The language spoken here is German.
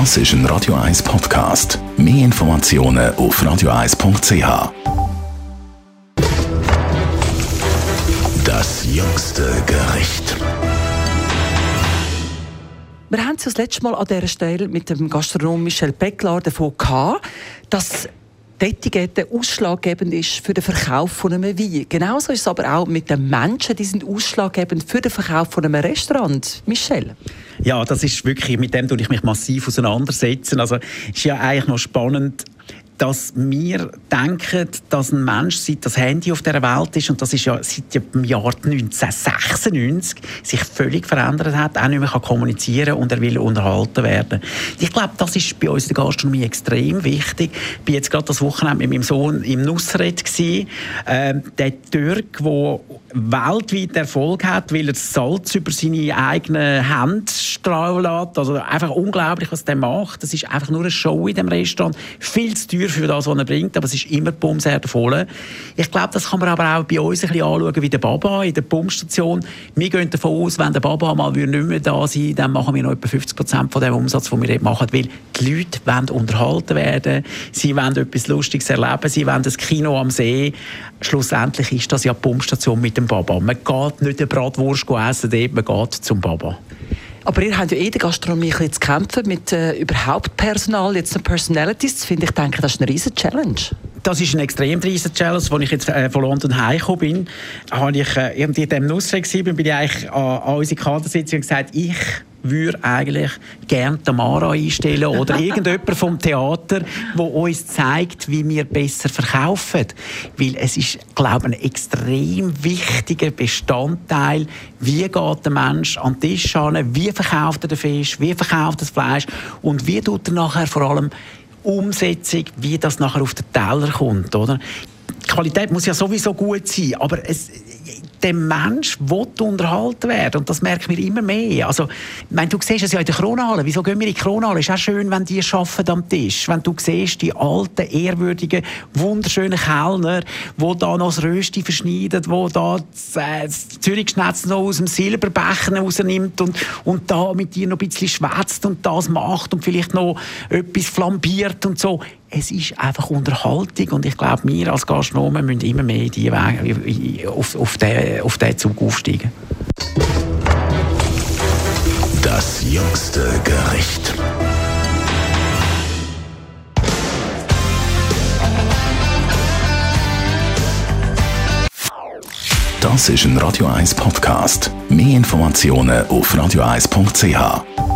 Das ist ein Radio 1 Podcast. Mehr Informationen auf radio1.ch. Das jüngste Gericht. Wir haben es das letzte Mal an dieser Stelle mit dem Gastronom Michel Becklar davon gehabt, dass die Etikette ausschlaggebend ist für den Verkauf von einem Wein. Genauso ist es aber auch mit den Menschen, die sind ausschlaggebend für den Verkauf von einem Restaurant. Michel? Ja, das ist wirklich, mit dem tue ich mich massiv auseinandersetzen. Also, ist ja eigentlich noch spannend, dass wir denken, dass ein Mensch seit das Handy auf der Welt ist und das ist ja seit dem Jahr 1996 sich völlig verändert hat, auch nicht mehr kann kommunizieren und er will unterhalten werden. Ich glaube, das ist bei uns in der Gastronomie extrem wichtig. Ich war jetzt gerade das Wochenende mit meinem Sohn im Nusret ähm, der Türk, der weltweit Erfolg hat, weil er Salz über seine eigenen Hände strahlen lässt. Also einfach unglaublich, was der macht. Das ist einfach nur eine Show in dem Restaurant. Viel zu teuer für das, was er bringt, aber es ist immer bumsher voll. Ich glaube, das kann man aber auch bei uns ein bisschen anschauen, wie der Baba in der Pumpstation. Wir gehen davon aus, wenn der Baba mal nicht mehr da sein dann machen wir noch etwa 50 Prozent von dem Umsatz, den wir dort machen, weil die Leute wollen unterhalten werden, sie wollen etwas Lustiges erleben, sie wollen das Kino am See. Schlussendlich ist das ja die Pumpstation mit dem Baba. Man geht nicht eine Bratwurst essen, man geht zum Baba. Aber ihr habt ja eh der Gastronomie ein zu kämpfen mit äh, überhaupt Personal, jetzt noch Personalities zu finden. Ich denke, das ist eine riesige Challenge. Das ist eine extrem riesige Challenge. Als ich jetzt äh, von London heimgekommen bin, habe ich äh, in diesem Nussre bin, bin ich eigentlich an, an unsere Kadersitzung gesagt, ich würde eigentlich gerne Tamara einstellen oder irgendjemand vom Theater, wo uns zeigt, wie wir besser verkaufen. Weil es ist, glaube ich, ein extrem wichtiger Bestandteil, wie geht der Mensch an den Tisch an, wie verkauft er den Fisch, wie verkauft er das Fleisch und wie tut er nachher vor allem Umsetzung, wie das nachher auf den Teller kommt, oder? Die Qualität muss ja sowieso gut sein, aber es, der Mensch will unterhalten werden. Und das merken wir immer mehr. Also, meine, du siehst es ja in der Kronhalle. Wieso gehen wir in die Kronhalle? Es ist auch schön, wenn die arbeiten am Tisch. Wenn du siehst, die alten, ehrwürdigen, wunderschönen Kellner, die da noch das Rösti verschneiden, die da das, äh, das noch aus dem Silberbecher rausnimmt und, und da mit dir noch ein bisschen schwätzt und das macht und vielleicht noch etwas flambiert und so es ist einfach Unterhaltung und ich glaube, wir als Gastronomen müssen immer mehr die Wege, auf, auf, den, auf diesen Zug aufsteigen. Das jüngste Gericht. Das ist ein Radio 1 Podcast. Mehr Informationen auf radio1.ch.